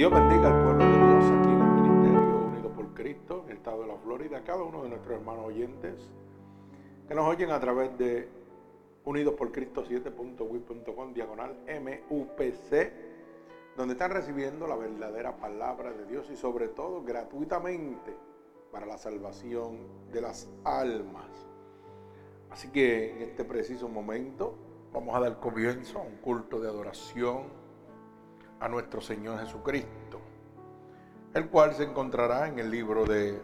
Dios bendiga al pueblo de Dios aquí en el Ministerio Unido por Cristo, en el estado de la Florida, cada uno de nuestros hermanos oyentes que nos oyen a través de Unidos por Cristo 7.wib.com diagonal MUPC, donde están recibiendo la verdadera palabra de Dios y sobre todo gratuitamente para la salvación de las almas. Así que en este preciso momento vamos a dar comienzo a un culto de adoración a nuestro Señor Jesucristo, el cual se encontrará en el libro de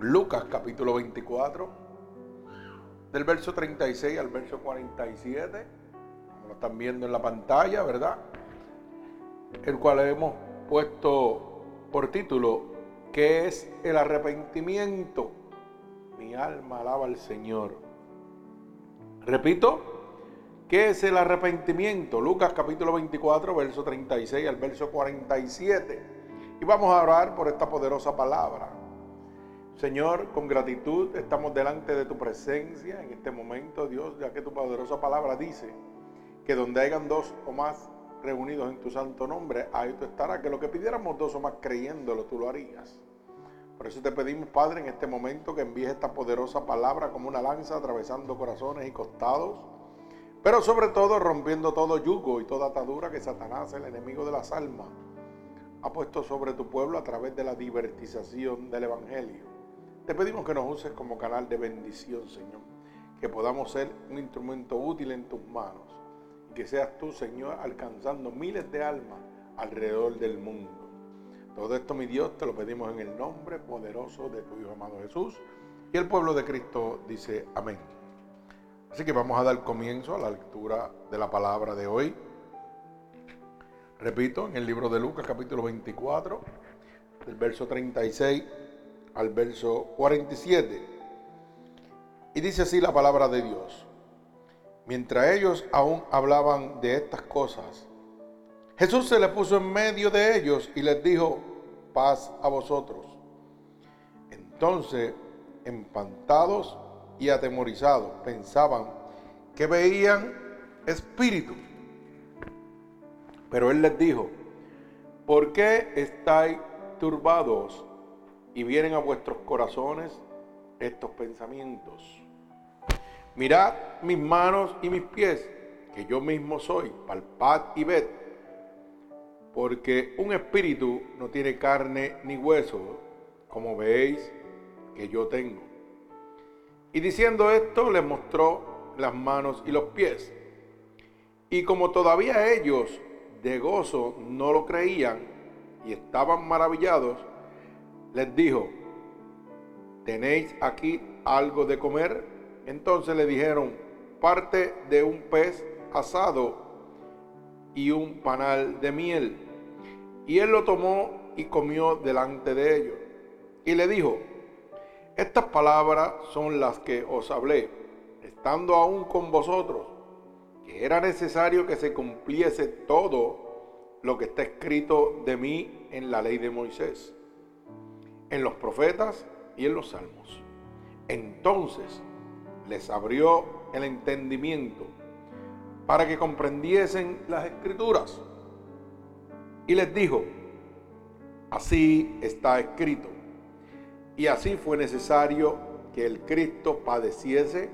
Lucas capítulo 24, del verso 36 al verso 47, como lo están viendo en la pantalla, ¿verdad? El cual hemos puesto por título, ¿qué es el arrepentimiento? Mi alma alaba al Señor. Repito, ¿Qué es el arrepentimiento? Lucas capítulo 24, verso 36 al verso 47. Y vamos a orar por esta poderosa palabra. Señor, con gratitud estamos delante de tu presencia en este momento, Dios, ya que tu poderosa palabra dice que donde hayan dos o más reunidos en tu santo nombre, ahí tú estarás, que lo que pidiéramos dos o más creyéndolo, tú lo harías. Por eso te pedimos, Padre, en este momento que envíes esta poderosa palabra como una lanza atravesando corazones y costados pero sobre todo rompiendo todo yugo y toda atadura que Satanás, el enemigo de las almas, ha puesto sobre tu pueblo a través de la divertización del Evangelio. Te pedimos que nos uses como canal de bendición, Señor. Que podamos ser un instrumento útil en tus manos. Y que seas tú, Señor, alcanzando miles de almas alrededor del mundo. Todo esto, mi Dios, te lo pedimos en el nombre poderoso de tu Hijo amado Jesús. Y el pueblo de Cristo dice amén. Así que vamos a dar comienzo a la lectura de la palabra de hoy. Repito, en el libro de Lucas capítulo 24, del verso 36 al verso 47. Y dice así la palabra de Dios. Mientras ellos aún hablaban de estas cosas, Jesús se le puso en medio de ellos y les dijo, paz a vosotros. Entonces, empantados y atemorizados pensaban que veían espíritu. Pero él les dijo, ¿por qué estáis turbados y vienen a vuestros corazones estos pensamientos? Mirad mis manos y mis pies, que yo mismo soy, palpad y ved, porque un espíritu no tiene carne ni hueso, como veis que yo tengo. Y diciendo esto, le mostró las manos y los pies. Y como todavía ellos de gozo no lo creían y estaban maravillados, les dijo, ¿tenéis aquí algo de comer? Entonces le dijeron, parte de un pez asado y un panal de miel. Y él lo tomó y comió delante de ellos. Y le dijo, estas palabras son las que os hablé, estando aún con vosotros, que era necesario que se cumpliese todo lo que está escrito de mí en la ley de Moisés, en los profetas y en los salmos. Entonces les abrió el entendimiento para que comprendiesen las escrituras. Y les dijo, así está escrito y así fue necesario que el Cristo padeciese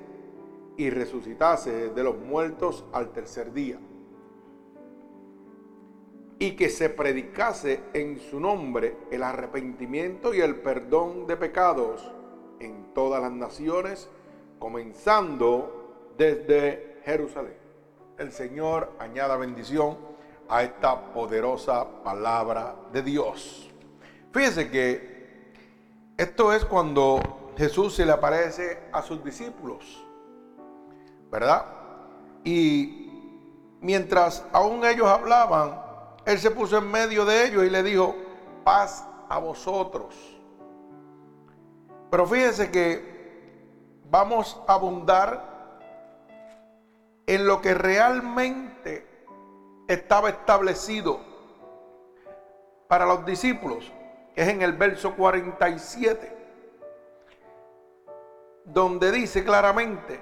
y resucitase de los muertos al tercer día. Y que se predicase en su nombre el arrepentimiento y el perdón de pecados en todas las naciones, comenzando desde Jerusalén. El Señor añada bendición a esta poderosa palabra de Dios. Fíjense que esto es cuando Jesús se le aparece a sus discípulos, ¿verdad? Y mientras aún ellos hablaban, Él se puso en medio de ellos y le dijo, paz a vosotros. Pero fíjense que vamos a abundar en lo que realmente estaba establecido para los discípulos es en el verso 47, donde dice claramente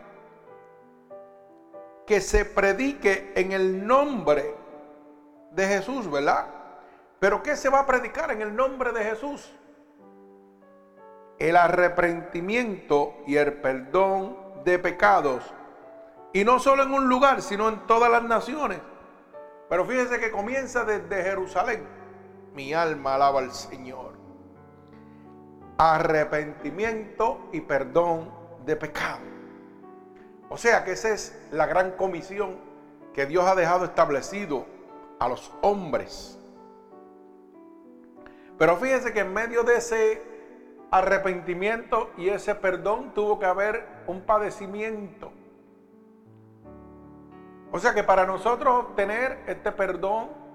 que se predique en el nombre de Jesús, ¿verdad? Pero ¿qué se va a predicar en el nombre de Jesús? El arrepentimiento y el perdón de pecados. Y no solo en un lugar, sino en todas las naciones. Pero fíjense que comienza desde Jerusalén. Mi alma alaba al Señor. Arrepentimiento y perdón de pecado. O sea que esa es la gran comisión que Dios ha dejado establecido a los hombres. Pero fíjense que en medio de ese arrepentimiento y ese perdón tuvo que haber un padecimiento. O sea que para nosotros obtener este perdón,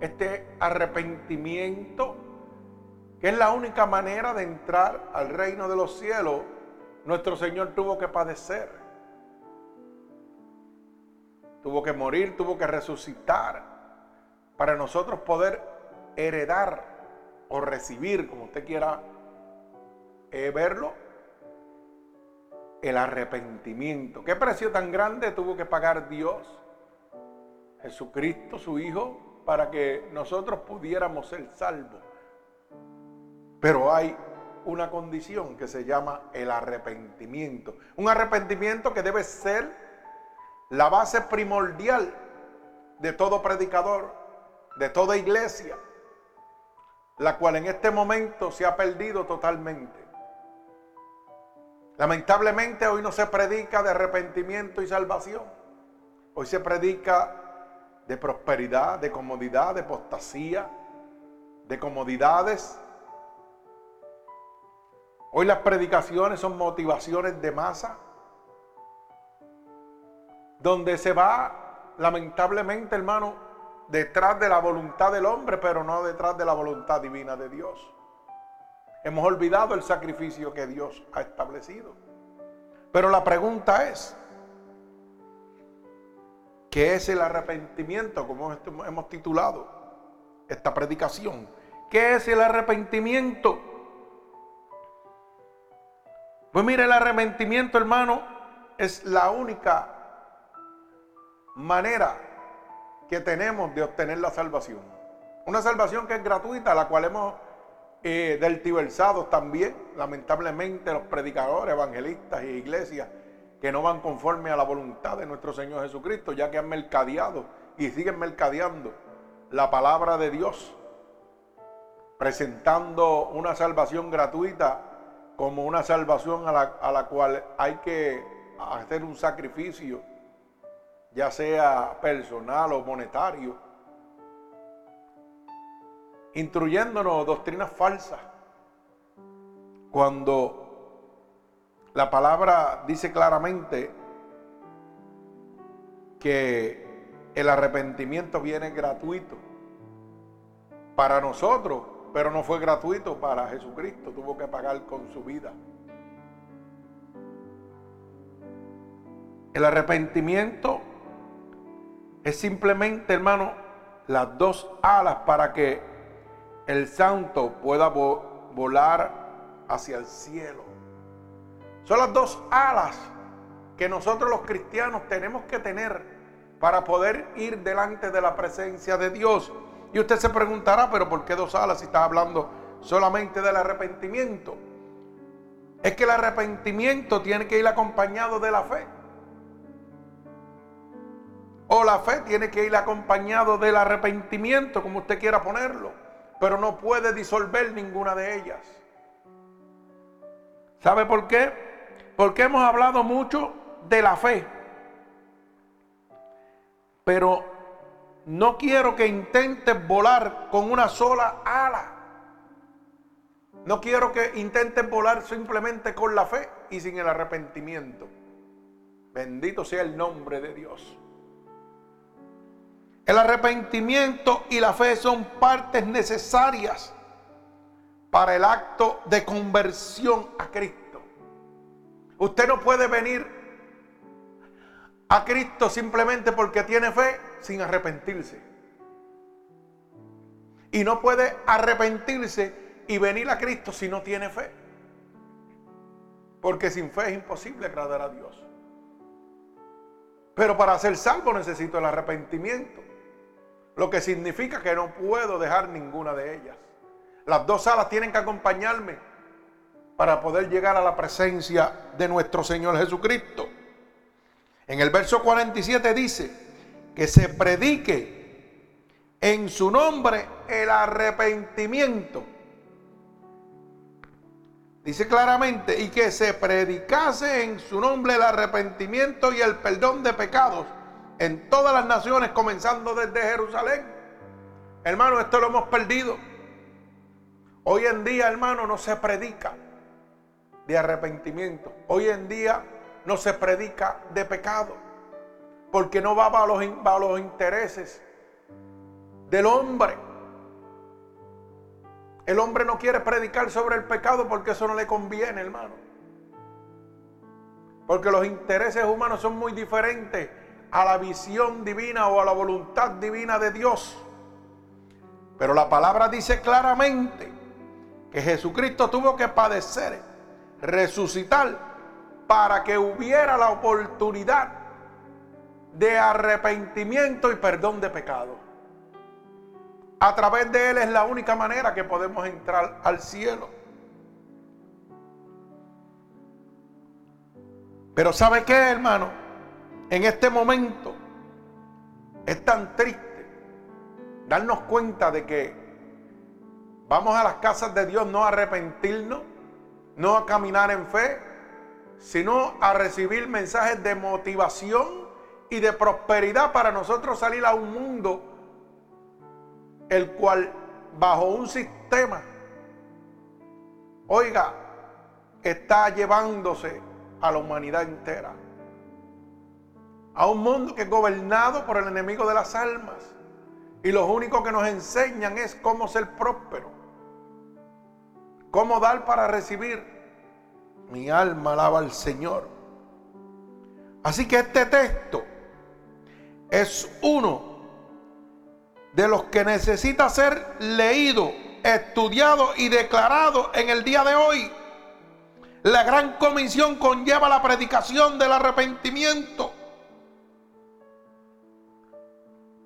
este arrepentimiento, que es la única manera de entrar al reino de los cielos, nuestro Señor tuvo que padecer. Tuvo que morir, tuvo que resucitar para nosotros poder heredar o recibir, como usted quiera eh, verlo, el arrepentimiento. ¿Qué precio tan grande tuvo que pagar Dios, Jesucristo, su Hijo, para que nosotros pudiéramos ser salvos? Pero hay una condición que se llama el arrepentimiento. Un arrepentimiento que debe ser la base primordial de todo predicador, de toda iglesia, la cual en este momento se ha perdido totalmente. Lamentablemente hoy no se predica de arrepentimiento y salvación. Hoy se predica de prosperidad, de comodidad, de apostasía, de comodidades. Hoy las predicaciones son motivaciones de masa, donde se va, lamentablemente, hermano, detrás de la voluntad del hombre, pero no detrás de la voluntad divina de Dios. Hemos olvidado el sacrificio que Dios ha establecido. Pero la pregunta es, ¿qué es el arrepentimiento? Como hemos titulado esta predicación. ¿Qué es el arrepentimiento? Pues mire, el arrepentimiento, hermano, es la única manera que tenemos de obtener la salvación. Una salvación que es gratuita, la cual hemos eh, deltiversados también, lamentablemente, los predicadores, evangelistas y iglesias que no van conforme a la voluntad de nuestro Señor Jesucristo, ya que han mercadeado y siguen mercadeando la palabra de Dios, presentando una salvación gratuita como una salvación a la, a la cual hay que hacer un sacrificio, ya sea personal o monetario instruyéndonos doctrinas falsas. Cuando la palabra dice claramente que el arrepentimiento viene gratuito para nosotros, pero no fue gratuito para Jesucristo, tuvo que pagar con su vida. El arrepentimiento es simplemente, hermano, las dos alas para que el santo pueda volar hacia el cielo. Son las dos alas que nosotros los cristianos tenemos que tener para poder ir delante de la presencia de Dios. Y usted se preguntará, pero ¿por qué dos alas si está hablando solamente del arrepentimiento? Es que el arrepentimiento tiene que ir acompañado de la fe. O la fe tiene que ir acompañado del arrepentimiento, como usted quiera ponerlo pero no puede disolver ninguna de ellas. ¿Sabe por qué? Porque hemos hablado mucho de la fe. Pero no quiero que intentes volar con una sola ala. No quiero que intentes volar simplemente con la fe y sin el arrepentimiento. Bendito sea el nombre de Dios. El arrepentimiento y la fe son partes necesarias para el acto de conversión a Cristo. Usted no puede venir a Cristo simplemente porque tiene fe sin arrepentirse. Y no puede arrepentirse y venir a Cristo si no tiene fe. Porque sin fe es imposible agradar a Dios. Pero para ser salvo necesito el arrepentimiento. Lo que significa que no puedo dejar ninguna de ellas. Las dos alas tienen que acompañarme para poder llegar a la presencia de nuestro Señor Jesucristo. En el verso 47 dice que se predique en su nombre el arrepentimiento. Dice claramente, y que se predicase en su nombre el arrepentimiento y el perdón de pecados en todas las naciones, comenzando desde Jerusalén. Hermano, esto lo hemos perdido. Hoy en día, hermano, no se predica de arrepentimiento. Hoy en día no se predica de pecado. Porque no va a los, los intereses del hombre. El hombre no quiere predicar sobre el pecado porque eso no le conviene, hermano. Porque los intereses humanos son muy diferentes a la visión divina o a la voluntad divina de Dios. Pero la palabra dice claramente que Jesucristo tuvo que padecer, resucitar, para que hubiera la oportunidad de arrepentimiento y perdón de pecado. A través de Él es la única manera que podemos entrar al cielo. Pero ¿sabe qué, hermano? En este momento es tan triste darnos cuenta de que vamos a las casas de Dios no arrepentirnos, no a caminar en fe, sino a recibir mensajes de motivación y de prosperidad para nosotros salir a un mundo el cual bajo un sistema, oiga, está llevándose a la humanidad entera. A un mundo que es gobernado por el enemigo de las almas. Y los únicos que nos enseñan es cómo ser próspero. Cómo dar para recibir. Mi alma alaba al Señor. Así que este texto es uno de los que necesita ser leído, estudiado y declarado en el día de hoy. La gran comisión conlleva la predicación del arrepentimiento.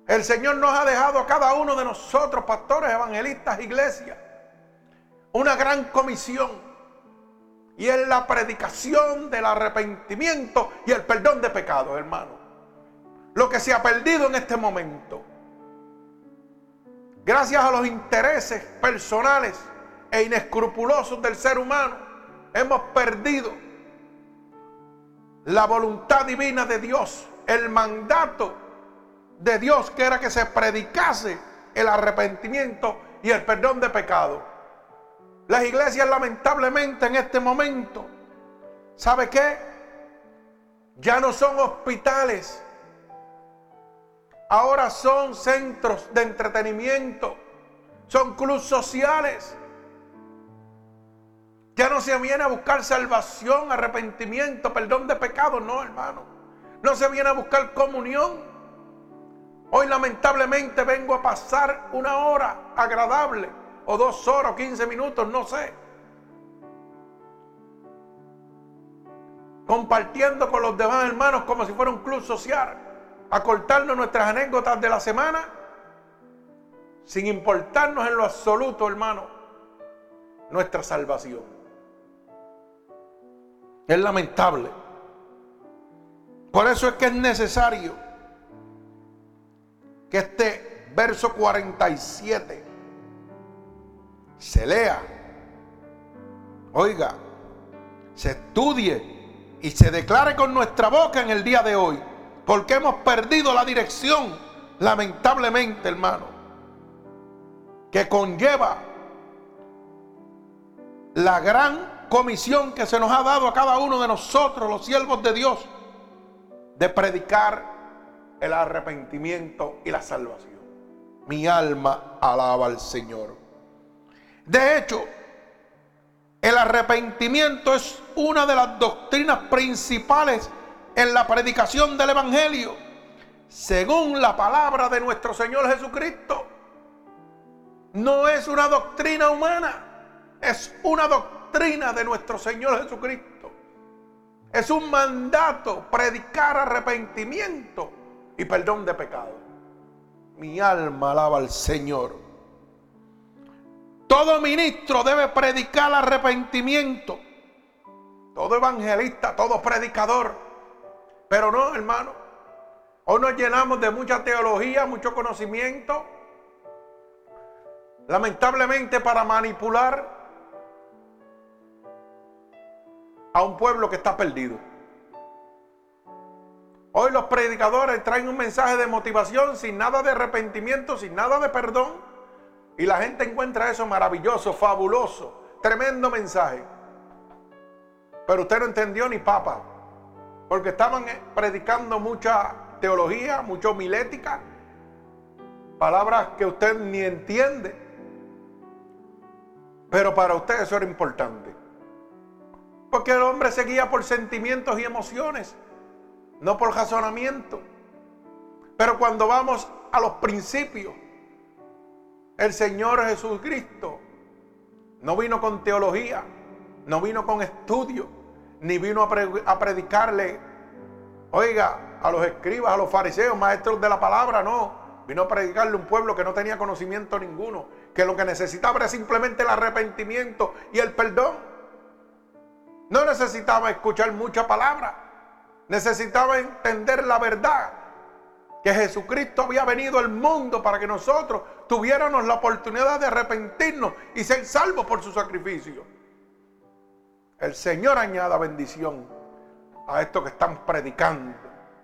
El Señor nos ha dejado a cada uno de nosotros, pastores, evangelistas, iglesias, una gran comisión. Y es la predicación del arrepentimiento y el perdón de pecados, hermano. Lo que se ha perdido en este momento gracias a los intereses personales e inescrupulosos del ser humano, hemos perdido la voluntad divina de Dios, el mandato de Dios que era que se predicase el arrepentimiento y el perdón de pecado. Las iglesias lamentablemente en este momento, ¿sabe qué? Ya no son hospitales ahora son centros de entretenimiento, son clubes sociales. Ya no se viene a buscar salvación, arrepentimiento, perdón de pecado, no, hermano. No se viene a buscar comunión. Hoy lamentablemente vengo a pasar una hora agradable, o dos horas, o quince minutos, no sé. Compartiendo con los demás hermanos como si fuera un club social a cortarnos nuestras anécdotas de la semana sin importarnos en lo absoluto, hermano, nuestra salvación. Es lamentable. Por eso es que es necesario que este verso 47 se lea, oiga, se estudie y se declare con nuestra boca en el día de hoy. Porque hemos perdido la dirección, lamentablemente, hermano, que conlleva la gran comisión que se nos ha dado a cada uno de nosotros, los siervos de Dios, de predicar el arrepentimiento y la salvación. Mi alma alaba al Señor. De hecho, el arrepentimiento es una de las doctrinas principales en la predicación del Evangelio, según la palabra de nuestro Señor Jesucristo. No es una doctrina humana, es una doctrina de nuestro Señor Jesucristo. Es un mandato predicar arrepentimiento y perdón de pecado. Mi alma alaba al Señor. Todo ministro debe predicar arrepentimiento. Todo evangelista, todo predicador. Pero no, hermano. Hoy nos llenamos de mucha teología, mucho conocimiento. Lamentablemente para manipular a un pueblo que está perdido. Hoy los predicadores traen un mensaje de motivación sin nada de arrepentimiento, sin nada de perdón. Y la gente encuentra eso maravilloso, fabuloso, tremendo mensaje. Pero usted no entendió ni papa. Porque estaban eh, predicando mucha teología, mucha homilética. Palabras que usted ni entiende. Pero para usted eso era importante. Porque el hombre se guía por sentimientos y emociones, no por razonamiento. Pero cuando vamos a los principios, el Señor Jesucristo no vino con teología, no vino con estudio, ni vino a, predicarle, oiga, a los escribas, a los fariseos, maestros de la palabra, no. Vino a predicarle a un pueblo que no tenía conocimiento ninguno, que lo que necesitaba era simplemente el arrepentimiento y el perdón. No necesitaba escuchar mucha palabra. Necesitaba entender la verdad. Que Jesucristo había venido al mundo para que nosotros tuviéramos la oportunidad de arrepentirnos y ser salvos por su sacrificio. El Señor añada bendición a esto que están predicando.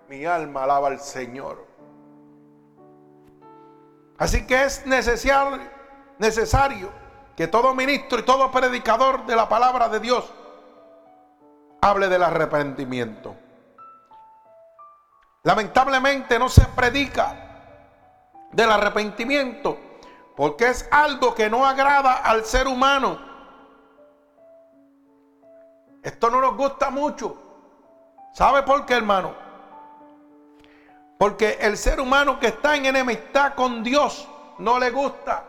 Mi alma alaba al Señor. Así que es necesario, necesario que todo ministro y todo predicador de la palabra de Dios hable del arrepentimiento. Lamentablemente no se predica del arrepentimiento porque es algo que no agrada al ser humano. Esto no nos gusta mucho. ¿Sabe por qué, hermano? Porque el ser humano que está en enemistad con Dios no le gusta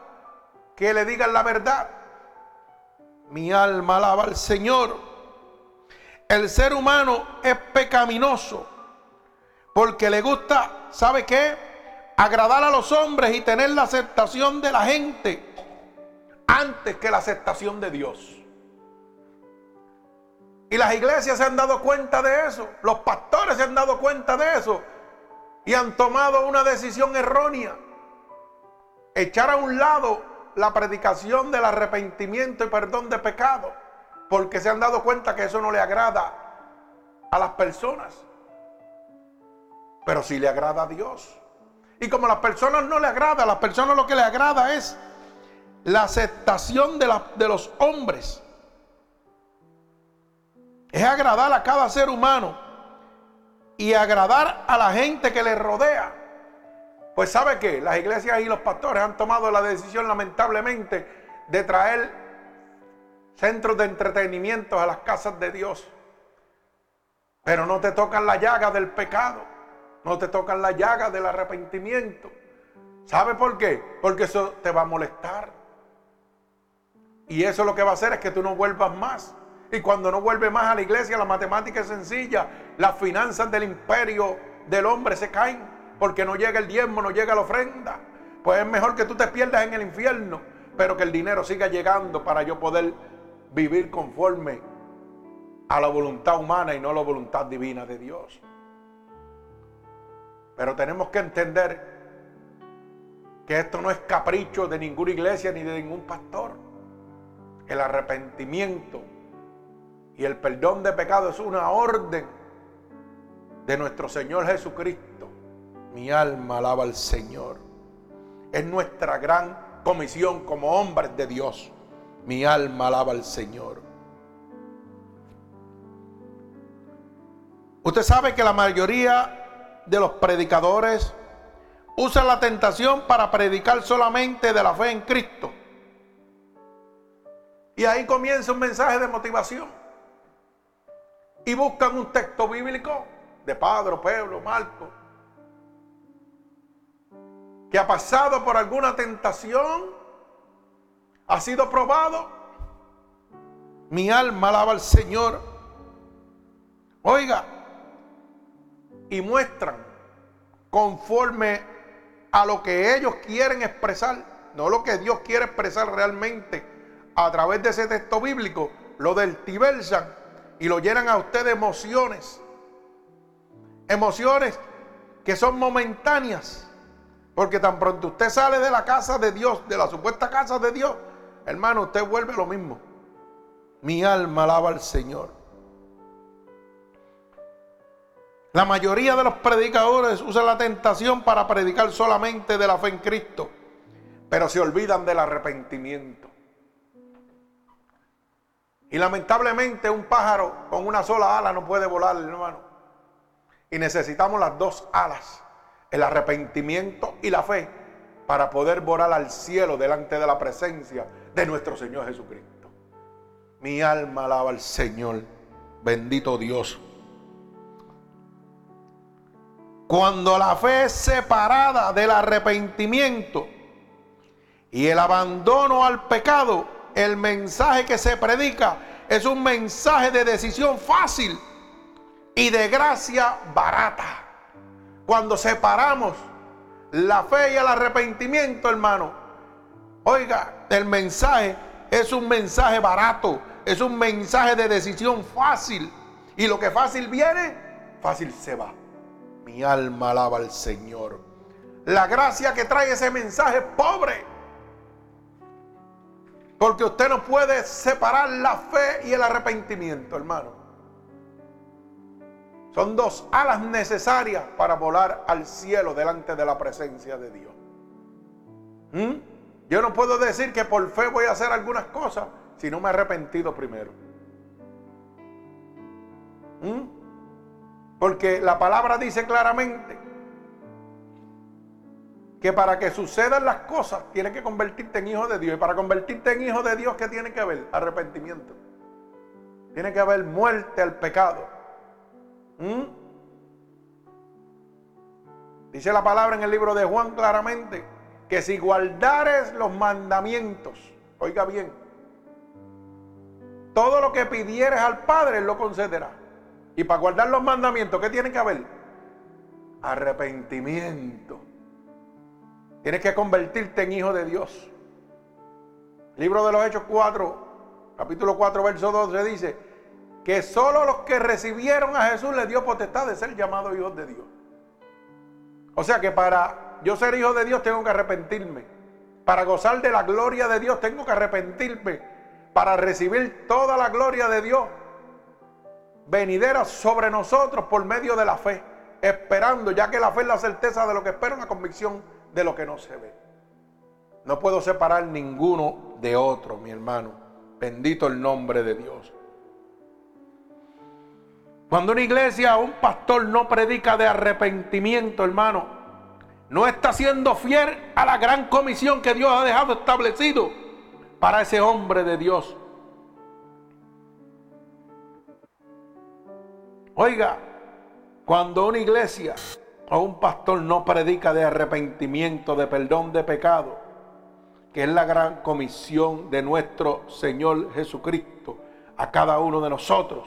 que le digan la verdad. Mi alma alaba al Señor. El ser humano es pecaminoso porque le gusta, ¿sabe qué? Agradar a los hombres y tener la aceptación de la gente antes que la aceptación de Dios. Y las iglesias se han dado cuenta de eso, los pastores se han dado cuenta de eso y han tomado una decisión errónea. Echar a un lado la predicación del arrepentimiento y perdón de pecado porque se han dado cuenta que eso no le agrada a las personas. Pero sí le agrada a Dios. Y como a las personas no le agrada, a las personas lo que le agrada es la aceptación de, de los hombres. Es agradar a cada ser humano y agradar a la gente que le rodea. Pues sabe que las iglesias y los pastores han tomado la decisión lamentablemente de traer centros de entretenimiento a las casas de Dios. Pero no te tocan la llaga del pecado, no te tocan la llaga del arrepentimiento. ¿Sabe por qué? Porque eso te va a molestar. Y eso lo que va a hacer es que tú no vuelvas más. Y cuando no vuelves más a la iglesia, la matemática es sencilla. Las finanzas del imperio del hombre se caen porque no llega el diezmo, no llega la ofrenda. Pues es mejor que tú te pierdas en el infierno, pero que el dinero siga llegando para yo poder vivir conforme a la voluntad humana y no a la voluntad divina de Dios. Pero tenemos que entender que esto no es capricho de ninguna iglesia ni de ningún pastor. El arrepentimiento y el perdón de pecado es una orden de nuestro Señor Jesucristo. Mi alma alaba al Señor. Es nuestra gran comisión como hombres de Dios. Mi alma alaba al Señor. Usted sabe que la mayoría de los predicadores usan la tentación para predicar solamente de la fe en Cristo. Y ahí comienza un mensaje de motivación. Y buscan un texto bíblico de Padre, Pueblo, Marco, que ha pasado por alguna tentación ha sido probado. Mi alma alaba al Señor. Oiga, y muestran conforme a lo que ellos quieren expresar, no lo que Dios quiere expresar realmente a través de ese texto bíblico, lo deltiversan y lo llenan a usted de emociones. Emociones que son momentáneas. Porque tan pronto usted sale de la casa de Dios, de la supuesta casa de Dios, hermano, usted vuelve lo mismo. Mi alma alaba al Señor. La mayoría de los predicadores usan la tentación para predicar solamente de la fe en Cristo, pero se olvidan del arrepentimiento. Y lamentablemente un pájaro con una sola ala no puede volar, hermano. Y necesitamos las dos alas, el arrepentimiento y la fe, para poder volar al cielo delante de la presencia de nuestro Señor Jesucristo. Mi alma alaba al Señor. Bendito Dios. Cuando la fe es separada del arrepentimiento y el abandono al pecado, el mensaje que se predica es un mensaje de decisión fácil y de gracia barata. Cuando separamos la fe y el arrepentimiento, hermano, oiga, el mensaje es un mensaje barato, es un mensaje de decisión fácil. Y lo que fácil viene, fácil se va. Mi alma alaba al Señor. La gracia que trae ese mensaje es pobre. Porque usted no puede separar la fe y el arrepentimiento, hermano. Son dos alas necesarias para volar al cielo delante de la presencia de Dios. ¿Mm? Yo no puedo decir que por fe voy a hacer algunas cosas si no me he arrepentido primero. ¿Mm? Porque la palabra dice claramente que para que sucedan las cosas tienes que convertirte en hijo de Dios. Y para convertirte en hijo de Dios, ¿qué tiene que haber? Arrepentimiento. Tiene que haber muerte al pecado. ¿Mm? Dice la palabra en el libro de Juan claramente que si guardares los mandamientos, oiga bien, todo lo que pidieres al Padre, lo concederá. Y para guardar los mandamientos, ¿qué tiene que haber? Arrepentimiento. Tienes que convertirte en hijo de Dios. Libro de los Hechos 4, capítulo 4, verso 12 dice que solo los que recibieron a Jesús les dio potestad de ser llamados hijos de Dios. O sea que para yo ser hijo de Dios tengo que arrepentirme. Para gozar de la gloria de Dios tengo que arrepentirme. Para recibir toda la gloria de Dios venidera sobre nosotros por medio de la fe, esperando, ya que la fe es la certeza de lo que espero, la convicción de lo que no se ve. No puedo separar ninguno de otro, mi hermano. Bendito el nombre de Dios. Cuando una iglesia o un pastor no predica de arrepentimiento, hermano, no está siendo fiel a la gran comisión que Dios ha dejado establecido para ese hombre de Dios. Oiga, cuando una iglesia o un pastor no predica de arrepentimiento, de perdón de pecado, que es la gran comisión de nuestro Señor Jesucristo a cada uno de nosotros,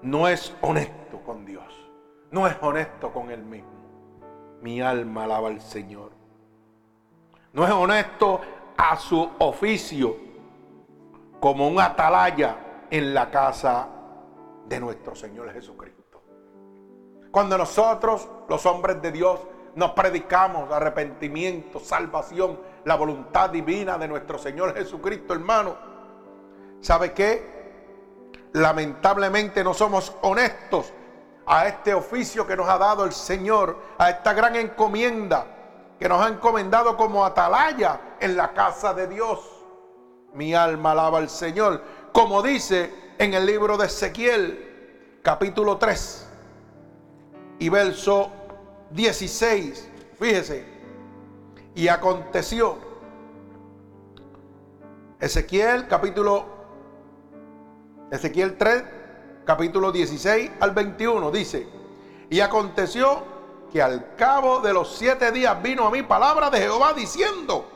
no es honesto con Dios, no es honesto con Él mismo. Mi alma alaba al Señor. No es honesto a su oficio como un atalaya en la casa de nuestro Señor Jesucristo. Cuando nosotros, los hombres de Dios, nos predicamos arrepentimiento, salvación, la voluntad divina de nuestro Señor Jesucristo, hermano, ¿sabe qué? Lamentablemente no somos honestos a este oficio que nos ha dado el Señor, a esta gran encomienda que nos ha encomendado como atalaya en la casa de Dios. Mi alma alaba al Señor como dice en el libro de Ezequiel, capítulo 3 y verso 16. Fíjese, y aconteció, Ezequiel capítulo, Ezequiel 3, capítulo 16 al 21, dice, y aconteció que al cabo de los siete días vino a mí palabra de Jehová diciendo,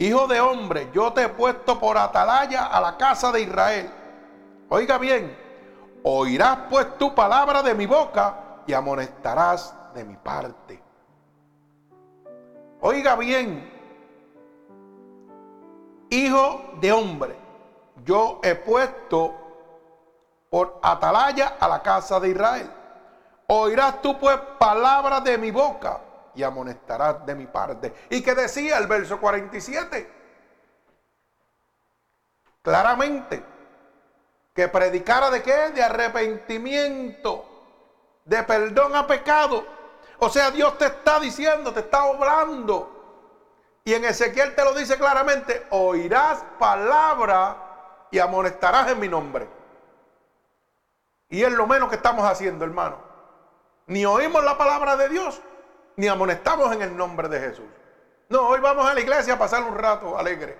Hijo de hombre, yo te he puesto por atalaya a la casa de Israel. Oiga bien, oirás pues tu palabra de mi boca y amonestarás de mi parte. Oiga bien, hijo de hombre, yo he puesto por atalaya a la casa de Israel. Oirás tú pues palabras de mi boca y amonestarás de mi parte. ¿Y que decía el verso 47? Claramente, que predicara de qué? De arrepentimiento, de perdón a pecado. O sea, Dios te está diciendo, te está obrando. Y en Ezequiel te lo dice claramente, oirás palabra y amonestarás en mi nombre. Y es lo menos que estamos haciendo, hermano. Ni oímos la palabra de Dios, ni amonestamos en el nombre de Jesús. No, hoy vamos a la iglesia a pasar un rato alegre.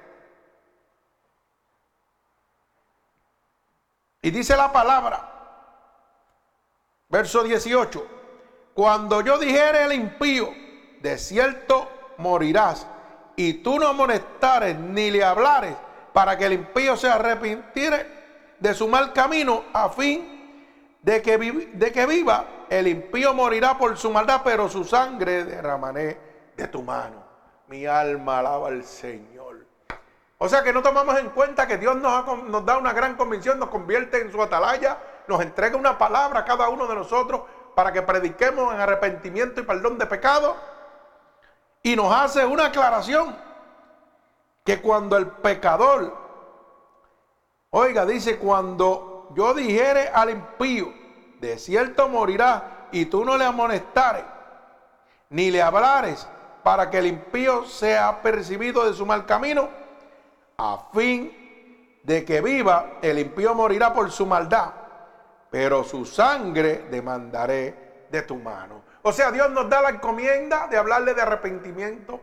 Y dice la palabra, verso 18, cuando yo dijere el impío, de cierto morirás, y tú no amonestares ni le hablares para que el impío se arrepintiere de su mal camino a fin de que, de que viva, el impío morirá por su maldad, pero su sangre derramaré de tu mano. Mi alma alaba al Señor. O sea que no tomamos en cuenta que Dios nos, nos da una gran convicción, nos convierte en su atalaya, nos entrega una palabra a cada uno de nosotros para que prediquemos en arrepentimiento y perdón de pecado. Y nos hace una aclaración que cuando el pecador, oiga, dice, cuando yo dijere al impío, de cierto morirá, y tú no le amonestares, ni le hablares, para que el impío sea percibido de su mal camino, a fin de que viva, el impío morirá por su maldad, pero su sangre demandaré de tu mano. O sea, Dios nos da la encomienda de hablarle de arrepentimiento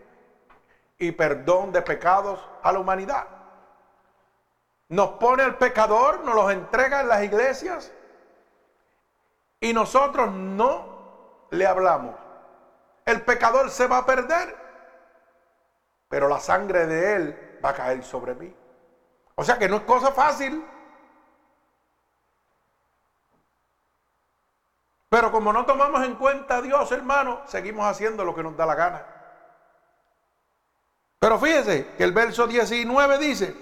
y perdón de pecados a la humanidad. Nos pone el pecador, nos los entrega en las iglesias y nosotros no le hablamos. El pecador se va a perder, pero la sangre de él va a caer sobre mí. O sea que no es cosa fácil. Pero como no tomamos en cuenta a Dios, hermano, seguimos haciendo lo que nos da la gana. Pero fíjese que el verso 19 dice,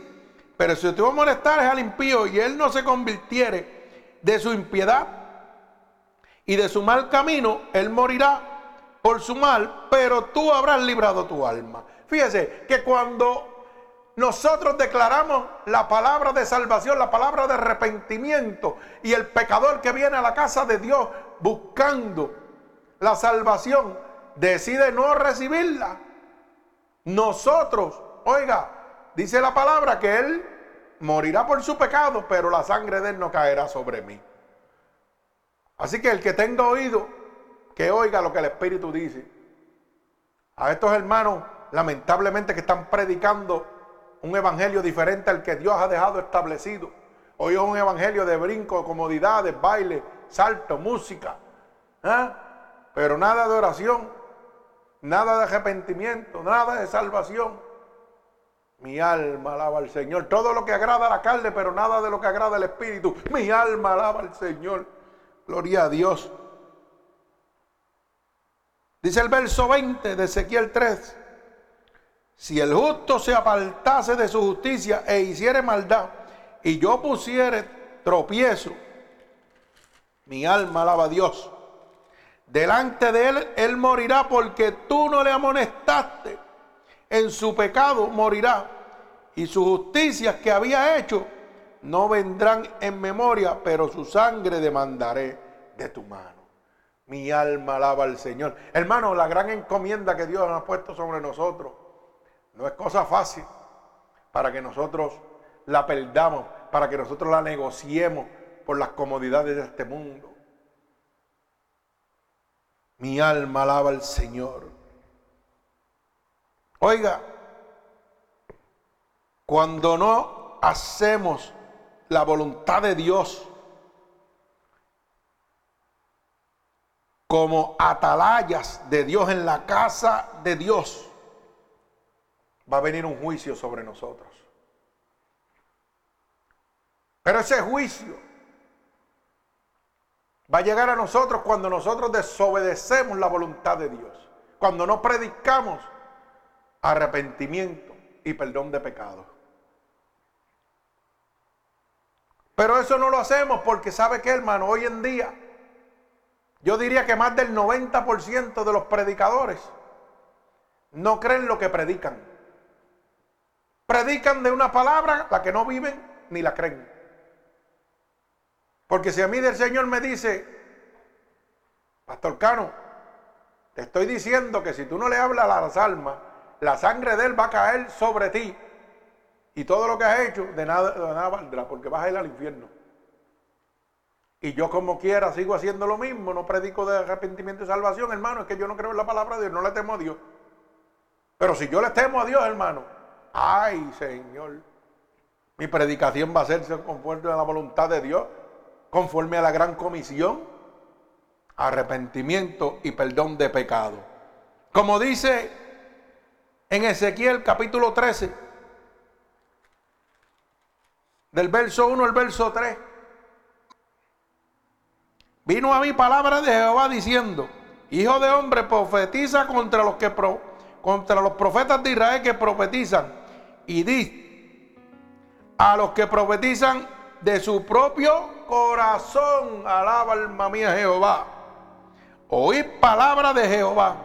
pero si tú molestares al impío y él no se convirtiere de su impiedad y de su mal camino, él morirá por su mal, pero tú habrás librado tu alma. Fíjese que cuando nosotros declaramos la palabra de salvación, la palabra de arrepentimiento, y el pecador que viene a la casa de Dios buscando la salvación, decide no recibirla, nosotros, oiga, dice la palabra que Él morirá por su pecado, pero la sangre de Él no caerá sobre mí. Así que el que tenga oído, que oiga lo que el Espíritu dice. A estos hermanos, lamentablemente, que están predicando un evangelio diferente al que Dios ha dejado establecido. Hoy es un evangelio de brinco, comodidades, baile, salto, música. ¿eh? Pero nada de oración, nada de arrepentimiento, nada de salvación. Mi alma alaba al Señor. Todo lo que agrada a la carne, pero nada de lo que agrada al Espíritu. Mi alma alaba al Señor. Gloria a Dios. Dice el verso 20 de Ezequiel 3. Si el justo se apartase de su justicia e hiciere maldad, y yo pusiere tropiezo, mi alma alaba a Dios. Delante de él, él morirá porque tú no le amonestaste en su pecado morirá y sus justicias que había hecho no vendrán en memoria, pero su sangre demandaré de tu mano. Mi alma alaba al Señor. Hermano, la gran encomienda que Dios nos ha puesto sobre nosotros no es cosa fácil para que nosotros la perdamos, para que nosotros la negociemos por las comodidades de este mundo. Mi alma alaba al Señor. Oiga, cuando no hacemos la voluntad de Dios como atalayas de Dios en la casa de Dios, va a venir un juicio sobre nosotros. Pero ese juicio Va a llegar a nosotros cuando nosotros desobedecemos la voluntad de Dios. Cuando no predicamos arrepentimiento y perdón de pecados. Pero eso no lo hacemos porque sabe que, hermano, hoy en día, yo diría que más del 90% de los predicadores no creen lo que predican. Predican de una palabra, la que no viven ni la creen. Porque si a mí del Señor me dice, Pastor Cano, te estoy diciendo que si tú no le hablas a las almas, la sangre de él va a caer sobre ti. Y todo lo que has hecho de nada, de nada valdrá, porque vas a ir al infierno. Y yo como quiera sigo haciendo lo mismo, no predico de arrepentimiento y salvación, hermano, es que yo no creo en la palabra de Dios, no le temo a Dios. Pero si yo le temo a Dios, hermano, ay Señor, mi predicación va a ser conforme a la voluntad de Dios, conforme a la gran comisión, arrepentimiento y perdón de pecado. Como dice en Ezequiel capítulo 13, del verso 1 al verso 3. Vino a mí palabra de Jehová diciendo, Hijo de hombre, profetiza contra los que contra los profetas de Israel que profetizan y di a los que profetizan de su propio corazón, alaba alma mía Jehová. Oí palabra de Jehová.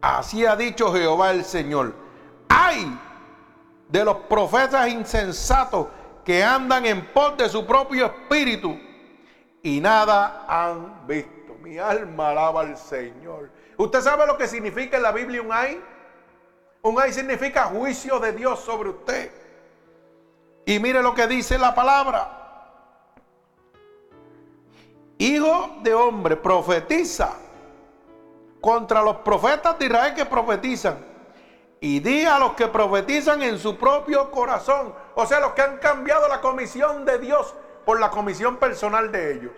Así ha dicho Jehová el Señor. ¡Ay! De los profetas insensatos que andan en pos de su propio espíritu y nada han visto. Mi alma alaba al Señor. ¿Usted sabe lo que significa en la Biblia un ay? Un ay significa juicio de Dios sobre usted. Y mire lo que dice la palabra. Hijo de hombre, profetiza contra los profetas de Israel que profetizan y di a los que profetizan en su propio corazón, o sea, los que han cambiado la comisión de Dios por la comisión personal de ellos.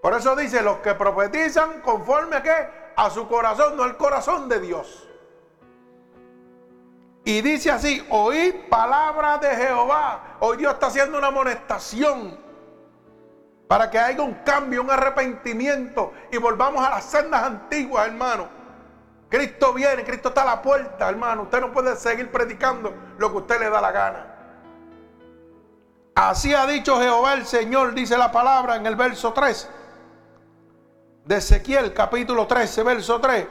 Por eso dice, los que profetizan conforme a qué? A su corazón, no al corazón de Dios. Y dice así, oí palabra de Jehová. Hoy Dios está haciendo una amonestación para que haya un cambio, un arrepentimiento y volvamos a las sendas antiguas, hermano. Cristo viene, Cristo está a la puerta, hermano. Usted no puede seguir predicando lo que usted le da la gana. Así ha dicho Jehová el Señor, dice la palabra en el verso 3 de Ezequiel, capítulo 13, verso 3.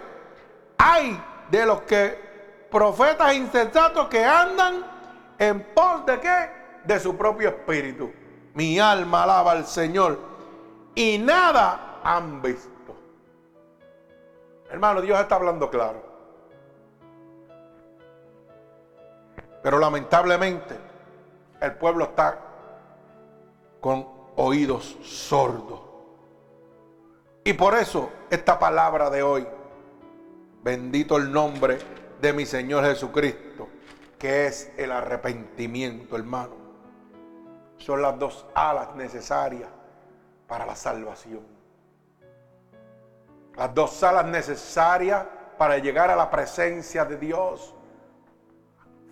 Hay de los que profetas insensatos que andan en pos de qué? De su propio espíritu. Mi alma alaba al Señor y nada han visto. Hermano, Dios está hablando claro. Pero lamentablemente el pueblo está con oídos sordos. Y por eso esta palabra de hoy, bendito el nombre de mi Señor Jesucristo, que es el arrepentimiento, hermano. Son las dos alas necesarias para la salvación. Las dos salas necesarias para llegar a la presencia de Dios.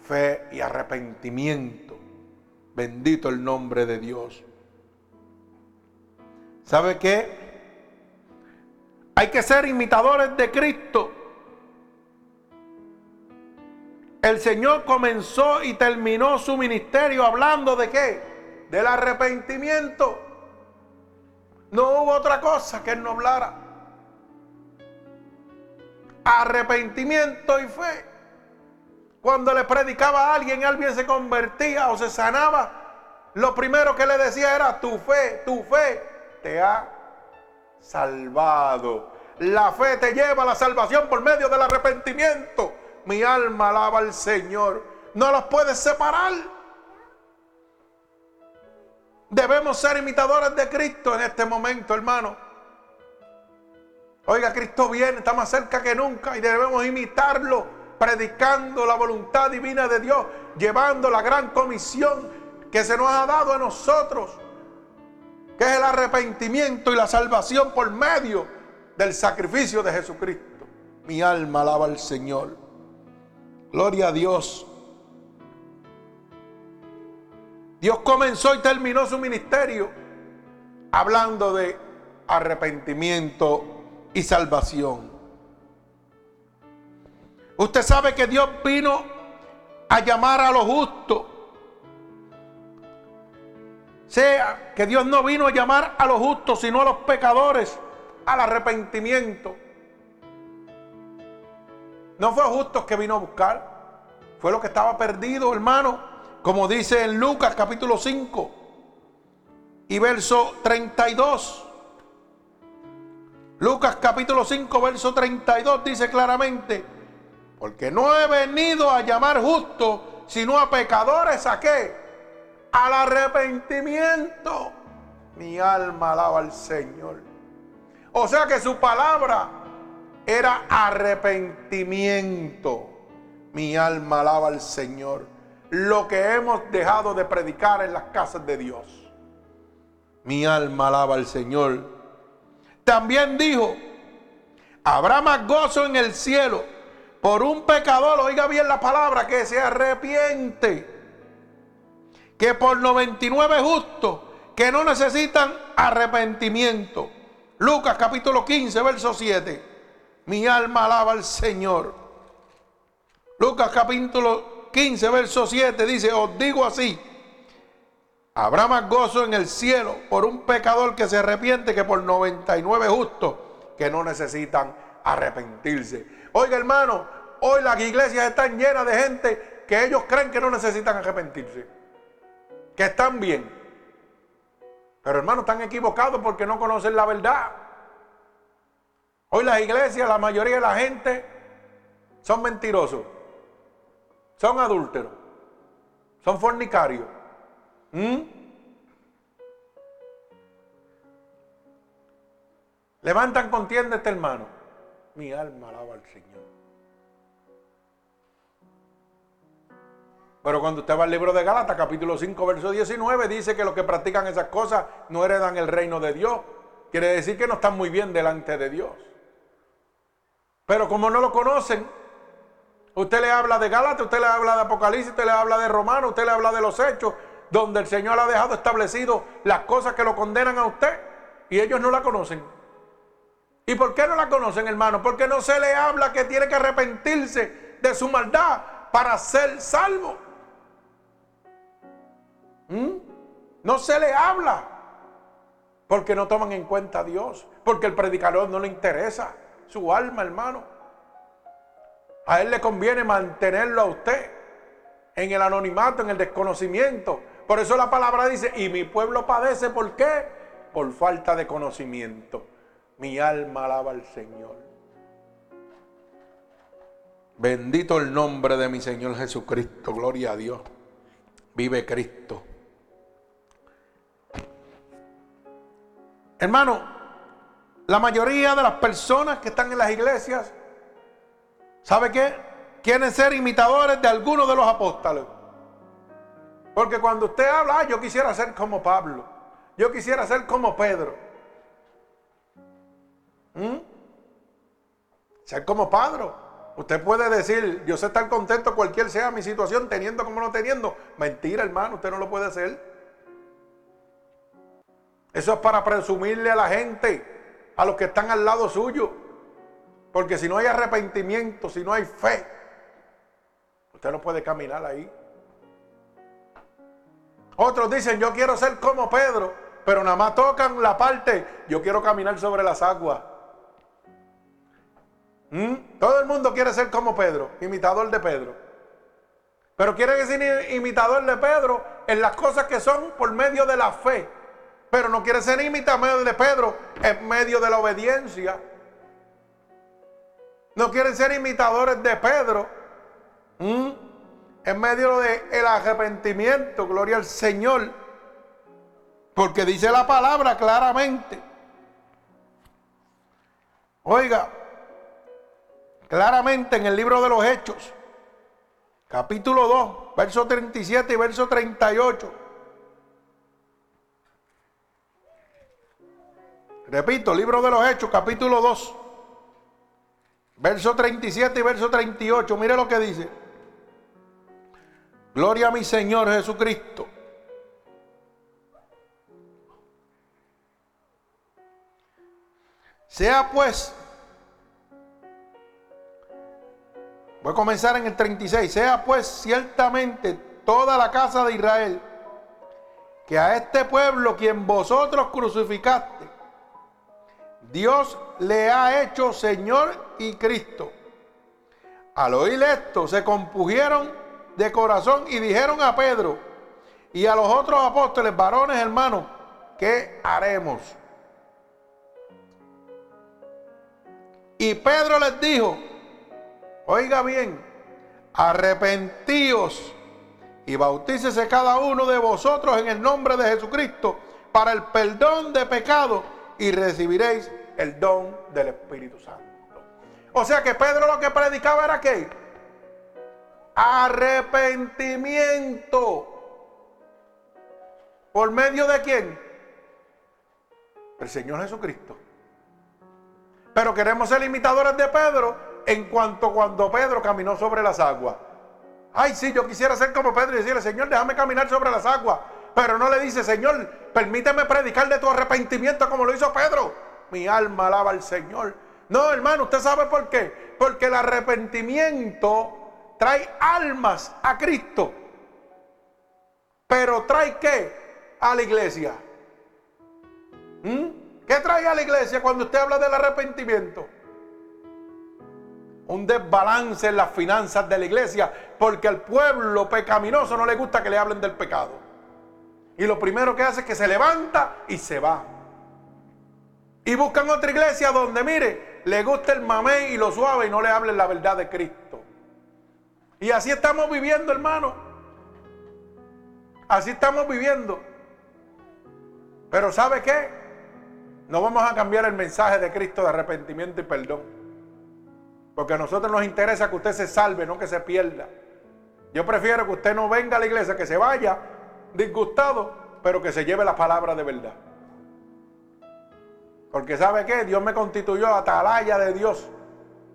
Fe y arrepentimiento. Bendito el nombre de Dios. ¿Sabe qué? Hay que ser imitadores de Cristo. El Señor comenzó y terminó su ministerio hablando de qué? Del arrepentimiento. No hubo otra cosa que Él no hablara arrepentimiento y fe. Cuando le predicaba a alguien, alguien se convertía o se sanaba, lo primero que le decía era, tu fe, tu fe te ha salvado. La fe te lleva a la salvación por medio del arrepentimiento. Mi alma alaba al Señor. No los puedes separar. Debemos ser imitadores de Cristo en este momento, hermano. Oiga, Cristo viene, está más cerca que nunca y debemos imitarlo, predicando la voluntad divina de Dios, llevando la gran comisión que se nos ha dado a nosotros, que es el arrepentimiento y la salvación por medio del sacrificio de Jesucristo. Mi alma alaba al Señor. Gloria a Dios. Dios comenzó y terminó su ministerio hablando de arrepentimiento y salvación. Usted sabe que Dios vino a llamar a los justos. Sea que Dios no vino a llamar a los justos, sino a los pecadores al arrepentimiento. No fue justos que vino a buscar. Fue lo que estaba perdido, hermano. Como dice en Lucas capítulo 5 y verso 32. Lucas capítulo 5, verso 32 dice claramente, porque no he venido a llamar justo, sino a pecadores a qué? Al arrepentimiento. Mi alma alaba al Señor. O sea que su palabra era arrepentimiento. Mi alma alaba al Señor. Lo que hemos dejado de predicar en las casas de Dios. Mi alma alaba al Señor. También dijo, habrá más gozo en el cielo por un pecador, oiga bien la palabra, que se arrepiente, que por 99 justos que no necesitan arrepentimiento. Lucas capítulo 15, verso 7. Mi alma alaba al Señor. Lucas capítulo 15, verso 7 dice, os digo así, habrá más gozo en el cielo por un pecador que se arrepiente que por 99 justos que no necesitan arrepentirse. Oiga hermano, hoy las iglesias están llenas de gente que ellos creen que no necesitan arrepentirse, que están bien. Pero hermano, están equivocados porque no conocen la verdad. Hoy las iglesias, la mayoría de la gente son mentirosos son adúlteros, son fornicarios. ¿Mm? Levantan contienda este hermano. Mi alma alaba al Señor. Pero cuando usted va al libro de Gálatas, capítulo 5, verso 19, dice que los que practican esas cosas no heredan el reino de Dios. Quiere decir que no están muy bien delante de Dios. Pero como no lo conocen, Usted le habla de Gálatas, usted le habla de Apocalipsis, usted le habla de Romanos, usted le habla de los hechos, donde el Señor ha dejado establecido las cosas que lo condenan a usted y ellos no la conocen. ¿Y por qué no la conocen, hermano? Porque no se le habla que tiene que arrepentirse de su maldad para ser salvo. ¿Mm? No se le habla porque no toman en cuenta a Dios, porque el predicador no le interesa su alma, hermano. A él le conviene mantenerlo a usted en el anonimato, en el desconocimiento. Por eso la palabra dice, y mi pueblo padece, ¿por qué? Por falta de conocimiento. Mi alma alaba al Señor. Bendito el nombre de mi Señor Jesucristo. Gloria a Dios. Vive Cristo. Hermano, la mayoría de las personas que están en las iglesias ¿Sabe qué? Quieren ser imitadores de algunos de los apóstoles. Porque cuando usted habla, yo quisiera ser como Pablo. Yo quisiera ser como Pedro. ¿Mm? Ser como Pedro. Usted puede decir, yo sé estar contento cualquier sea mi situación, teniendo como no teniendo. Mentira, hermano, usted no lo puede hacer. Eso es para presumirle a la gente, a los que están al lado suyo. Porque si no hay arrepentimiento, si no hay fe, usted no puede caminar ahí. Otros dicen, yo quiero ser como Pedro, pero nada más tocan la parte, yo quiero caminar sobre las aguas. ¿Mm? Todo el mundo quiere ser como Pedro, imitador de Pedro. Pero quiere decir imitador de Pedro en las cosas que son por medio de la fe. Pero no quiere ser imitador de Pedro en medio de la obediencia. No quieren ser imitadores de Pedro. En medio del arrepentimiento, gloria al Señor. Porque dice la palabra claramente. Oiga, claramente en el libro de los Hechos, capítulo 2, verso 37 y verso 38. Repito, libro de los Hechos, capítulo 2. Verso 37 y verso 38, mire lo que dice. Gloria a mi Señor Jesucristo. Sea pues, voy a comenzar en el 36, sea pues ciertamente toda la casa de Israel, que a este pueblo quien vosotros crucificaste, Dios le ha hecho Señor y Cristo. Al oír esto, se compugieron de corazón y dijeron a Pedro y a los otros apóstoles, varones hermanos, ¿qué haremos? Y Pedro les dijo, oiga bien, arrepentíos y bautícese cada uno de vosotros en el nombre de Jesucristo para el perdón de pecados y recibiréis el don del Espíritu Santo. O sea que Pedro lo que predicaba era que arrepentimiento. ¿Por medio de quién? El Señor Jesucristo. Pero queremos ser imitadores de Pedro en cuanto cuando Pedro caminó sobre las aguas. Ay, sí, yo quisiera ser como Pedro y decirle, Señor, déjame caminar sobre las aguas. Pero no le dice, Señor, permíteme predicar de tu arrepentimiento como lo hizo Pedro. Mi alma alaba al Señor. No, hermano, ¿usted sabe por qué? Porque el arrepentimiento trae almas a Cristo. Pero trae qué? A la iglesia. ¿Mm? ¿Qué trae a la iglesia cuando usted habla del arrepentimiento? Un desbalance en las finanzas de la iglesia, porque al pueblo pecaminoso no le gusta que le hablen del pecado. Y lo primero que hace es que se levanta y se va. Y buscan otra iglesia donde, mire, le gusta el mamé y lo suave y no le hablen la verdad de Cristo. Y así estamos viviendo, hermano. Así estamos viviendo. Pero ¿sabe qué? No vamos a cambiar el mensaje de Cristo de arrepentimiento y perdón. Porque a nosotros nos interesa que usted se salve, no que se pierda. Yo prefiero que usted no venga a la iglesia, que se vaya disgustado, pero que se lleve la palabra de verdad. Porque ¿sabe qué? Dios me constituyó atalaya de Dios.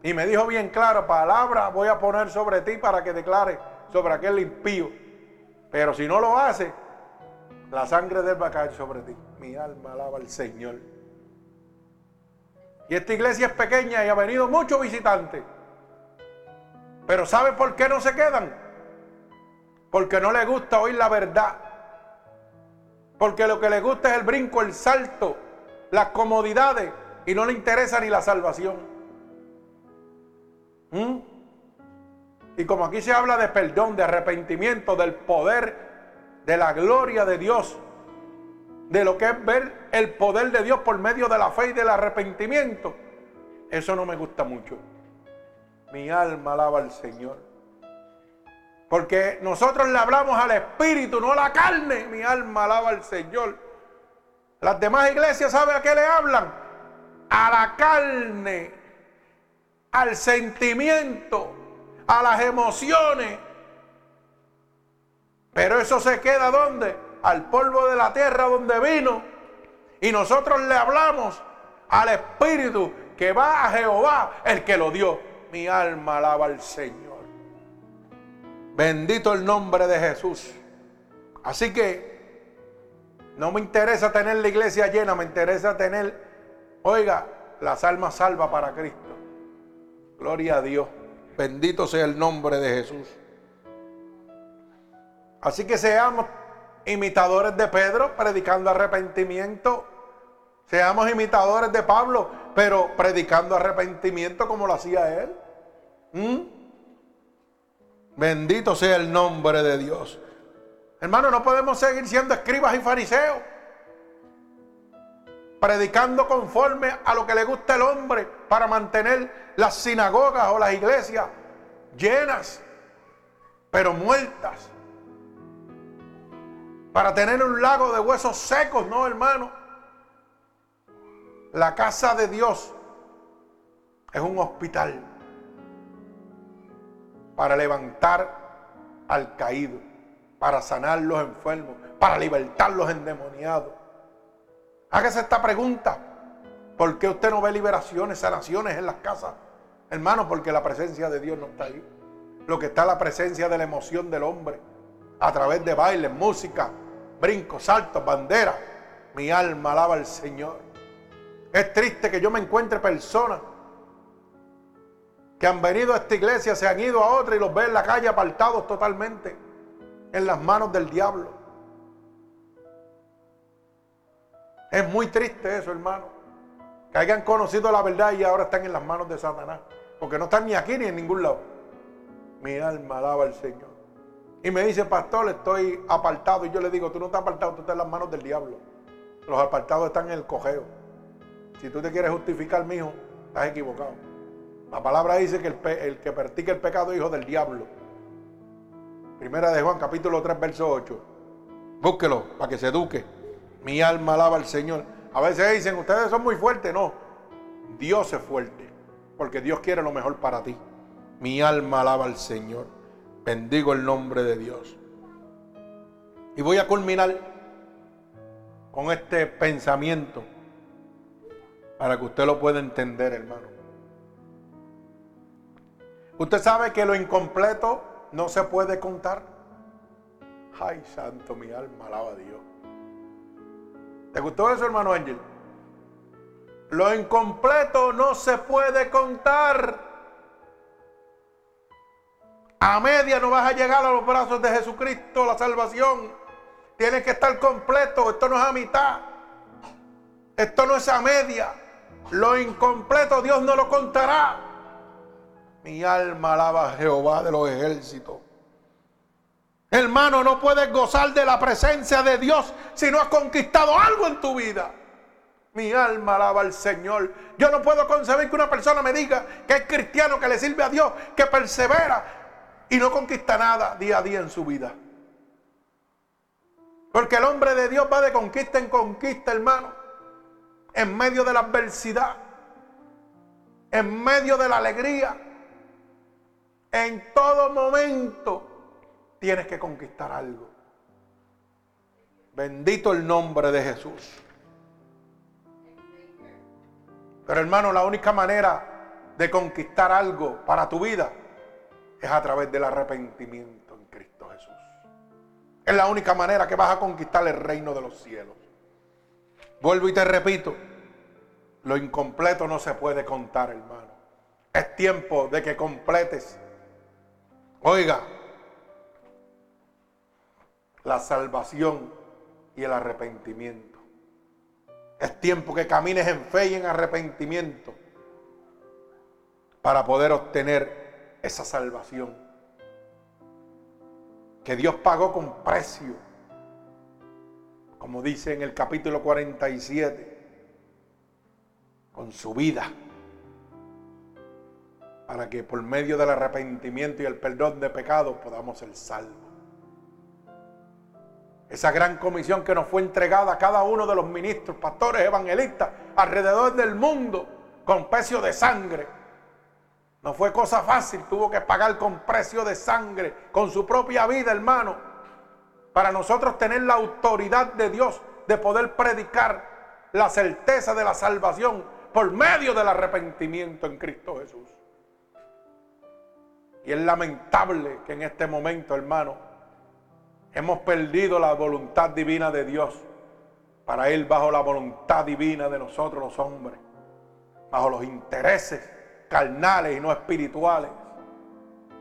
Y me dijo bien claro, palabra voy a poner sobre ti para que declare sobre aquel impío. Pero si no lo hace, la sangre de él va a caer sobre ti. Mi alma alaba al Señor. Y esta iglesia es pequeña y ha venido muchos visitantes. Pero ¿sabe por qué no se quedan? Porque no les gusta oír la verdad. Porque lo que les gusta es el brinco, el salto, las comodidades y no le interesa ni la salvación. ¿Mm? Y como aquí se habla de perdón, de arrepentimiento, del poder, de la gloria de Dios, de lo que es ver el poder de Dios por medio de la fe y del arrepentimiento, eso no me gusta mucho. Mi alma alaba al Señor. Porque nosotros le hablamos al Espíritu, no a la carne. Mi alma alaba al Señor. Las demás iglesias, ¿sabe a qué le hablan? A la carne, al sentimiento, a las emociones. Pero eso se queda ¿dónde? al polvo de la tierra donde vino. Y nosotros le hablamos al Espíritu que va a Jehová, el que lo dio. Mi alma alaba al Señor. Bendito el nombre de Jesús. Así que no me interesa tener la iglesia llena, me interesa tener, oiga, las almas salvas para Cristo. Gloria a Dios. Bendito sea el nombre de Jesús. Así que seamos imitadores de Pedro, predicando arrepentimiento. Seamos imitadores de Pablo, pero predicando arrepentimiento como lo hacía él. ¿Mm? Bendito sea el nombre de Dios. Hermano, no podemos seguir siendo escribas y fariseos. Predicando conforme a lo que le gusta el hombre para mantener las sinagogas o las iglesias llenas, pero muertas para tener un lago de huesos secos, no hermano. La casa de Dios es un hospital para levantar al caído, para sanar los enfermos, para libertar los endemoniados. Hágase esta pregunta. ¿Por qué usted no ve liberaciones, sanaciones en las casas? Hermano, porque la presencia de Dios no está ahí. Lo que está es la presencia de la emoción del hombre a través de bailes, música, brincos, saltos, banderas. Mi alma alaba al Señor. Es triste que yo me encuentre personas que han venido a esta iglesia, se han ido a otra y los ve en la calle apartados totalmente en las manos del diablo. Es muy triste eso, hermano. Que hayan conocido la verdad y ahora están en las manos de Satanás. Porque no están ni aquí ni en ningún lado. Mi alma alaba al Señor. Y me dice, pastor, estoy apartado. Y yo le digo, tú no estás apartado, tú estás en las manos del diablo. Los apartados están en el cojeo. Si tú te quieres justificar, mijo, estás equivocado. La palabra dice que el, el que practica el pecado es hijo del diablo. Primera de Juan, capítulo 3, verso 8. Búsquelo para que se eduque. Mi alma alaba al Señor. A veces dicen, ustedes son muy fuertes. No, Dios es fuerte. Porque Dios quiere lo mejor para ti. Mi alma alaba al Señor. Bendigo el nombre de Dios. Y voy a culminar con este pensamiento para que usted lo pueda entender, hermano. Usted sabe que lo incompleto no se puede contar. Ay, santo, mi alma alaba a Dios. ¿Te gustó eso, hermano Ángel? Lo incompleto no se puede contar. A media no vas a llegar a los brazos de Jesucristo, la salvación. Tienes que estar completo. Esto no es a mitad. Esto no es a media. Lo incompleto Dios no lo contará. Mi alma alaba a Jehová de los ejércitos. Hermano, no puedes gozar de la presencia de Dios si no has conquistado algo en tu vida. Mi alma alaba al Señor. Yo no puedo concebir que una persona me diga que es cristiano, que le sirve a Dios, que persevera, y no conquista nada día a día en su vida. Porque el hombre de Dios va de conquista en conquista, hermano. En medio de la adversidad. En medio de la alegría. En todo momento tienes que conquistar algo. Bendito el nombre de Jesús. Pero hermano, la única manera de conquistar algo para tu vida es a través del arrepentimiento en Cristo Jesús. Es la única manera que vas a conquistar el reino de los cielos. Vuelvo y te repito, lo incompleto no se puede contar, hermano. Es tiempo de que completes. Oiga, la salvación y el arrepentimiento. Es tiempo que camines en fe y en arrepentimiento para poder obtener esa salvación. Que Dios pagó con precio. Como dice en el capítulo 47. Con su vida. Para que por medio del arrepentimiento y el perdón de pecados podamos ser salvos. Esa gran comisión que nos fue entregada a cada uno de los ministros, pastores, evangelistas, alrededor del mundo, con precio de sangre no fue cosa fácil, tuvo que pagar con precio de sangre, con su propia vida, hermano, para nosotros tener la autoridad de Dios de poder predicar la certeza de la salvación por medio del arrepentimiento en Cristo Jesús. Y es lamentable que en este momento, hermano, hemos perdido la voluntad divina de Dios para ir bajo la voluntad divina de nosotros los hombres, bajo los intereses carnales y no espirituales.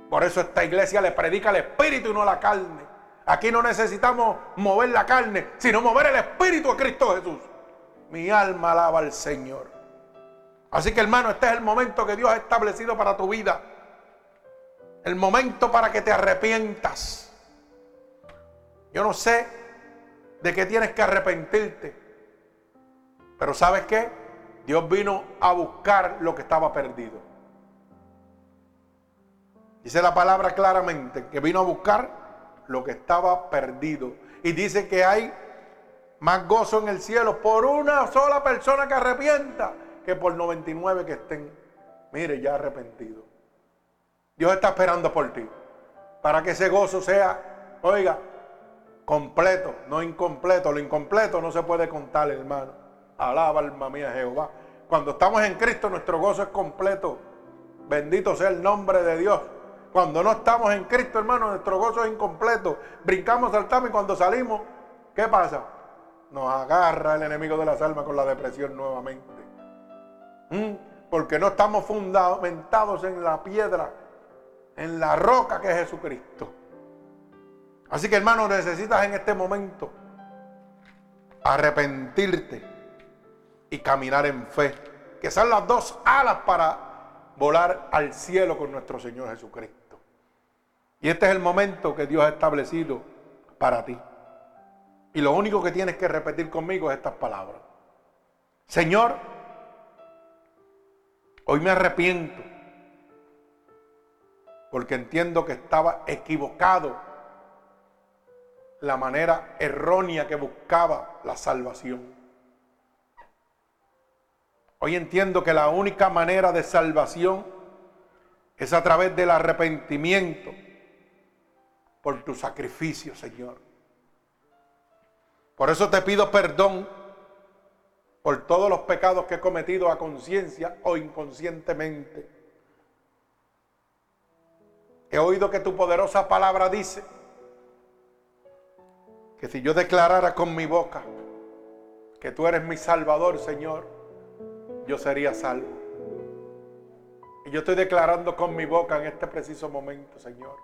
Por eso esta iglesia le predica el espíritu y no la carne. Aquí no necesitamos mover la carne, sino mover el espíritu de Cristo Jesús. Mi alma alaba al Señor. Así que hermano, este es el momento que Dios ha establecido para tu vida. El momento para que te arrepientas. Yo no sé de qué tienes que arrepentirte. Pero ¿sabes qué? Dios vino a buscar lo que estaba perdido. Dice la palabra claramente que vino a buscar lo que estaba perdido. Y dice que hay más gozo en el cielo por una sola persona que arrepienta que por 99 que estén, mire, ya arrepentidos. Dios está esperando por ti. Para que ese gozo sea, oiga, completo, no incompleto. Lo incompleto no se puede contar, hermano. Alaba alma mía Jehová. Cuando estamos en Cristo nuestro gozo es completo. Bendito sea el nombre de Dios. Cuando no estamos en Cristo, hermano, nuestro gozo es incompleto. Brincamos, saltamos y cuando salimos, ¿qué pasa? Nos agarra el enemigo de las almas con la depresión nuevamente. Porque no estamos fundamentados en la piedra, en la roca que es Jesucristo. Así que hermano, necesitas en este momento arrepentirte y caminar en fe. Que sean las dos alas para volar al cielo con nuestro Señor Jesucristo. Y este es el momento que Dios ha establecido para ti. Y lo único que tienes que repetir conmigo es estas palabras. Señor, hoy me arrepiento porque entiendo que estaba equivocado la manera errónea que buscaba la salvación. Hoy entiendo que la única manera de salvación es a través del arrepentimiento por tu sacrificio, Señor. Por eso te pido perdón por todos los pecados que he cometido a conciencia o inconscientemente. He oído que tu poderosa palabra dice, que si yo declarara con mi boca que tú eres mi Salvador, Señor, yo sería salvo. Y yo estoy declarando con mi boca en este preciso momento, Señor,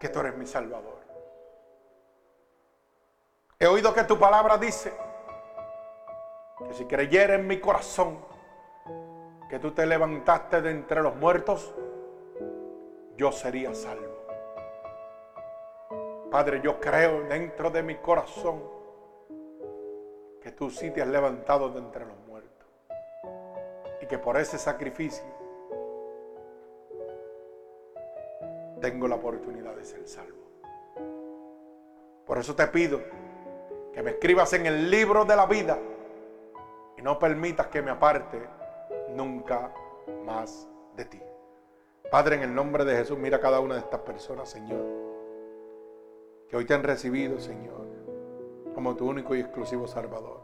que tú eres mi Salvador. He oído que tu palabra dice que si creyera en mi corazón que tú te levantaste de entre los muertos, yo sería salvo. Padre, yo creo dentro de mi corazón que tú sí te has levantado de entre los muertos. Y que por ese sacrificio tengo la oportunidad de ser salvo. Por eso te pido que me escribas en el libro de la vida y no permitas que me aparte nunca más de ti. Padre, en el nombre de Jesús, mira a cada una de estas personas, Señor que hoy te han recibido, Señor, como tu único y exclusivo Salvador.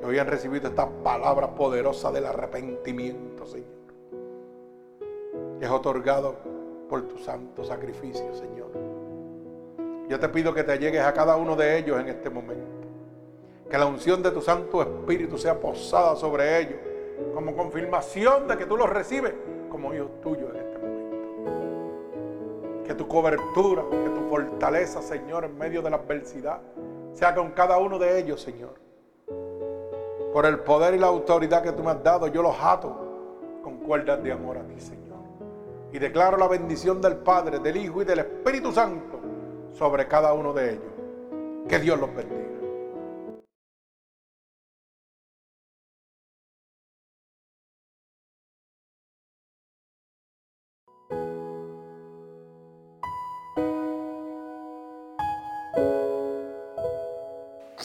Que hoy han recibido esta palabra poderosa del arrepentimiento, Señor. Que es otorgado por tu santo sacrificio, Señor. Yo te pido que te llegues a cada uno de ellos en este momento. Que la unción de tu Santo Espíritu sea posada sobre ellos como confirmación de que tú los recibes como hijos tuyos que tu cobertura, que tu fortaleza, Señor, en medio de la adversidad, sea con cada uno de ellos, Señor. Por el poder y la autoridad que tú me has dado, yo los ato con cuerdas de amor a ti, Señor. Y declaro la bendición del Padre, del Hijo y del Espíritu Santo sobre cada uno de ellos. Que Dios los bendiga.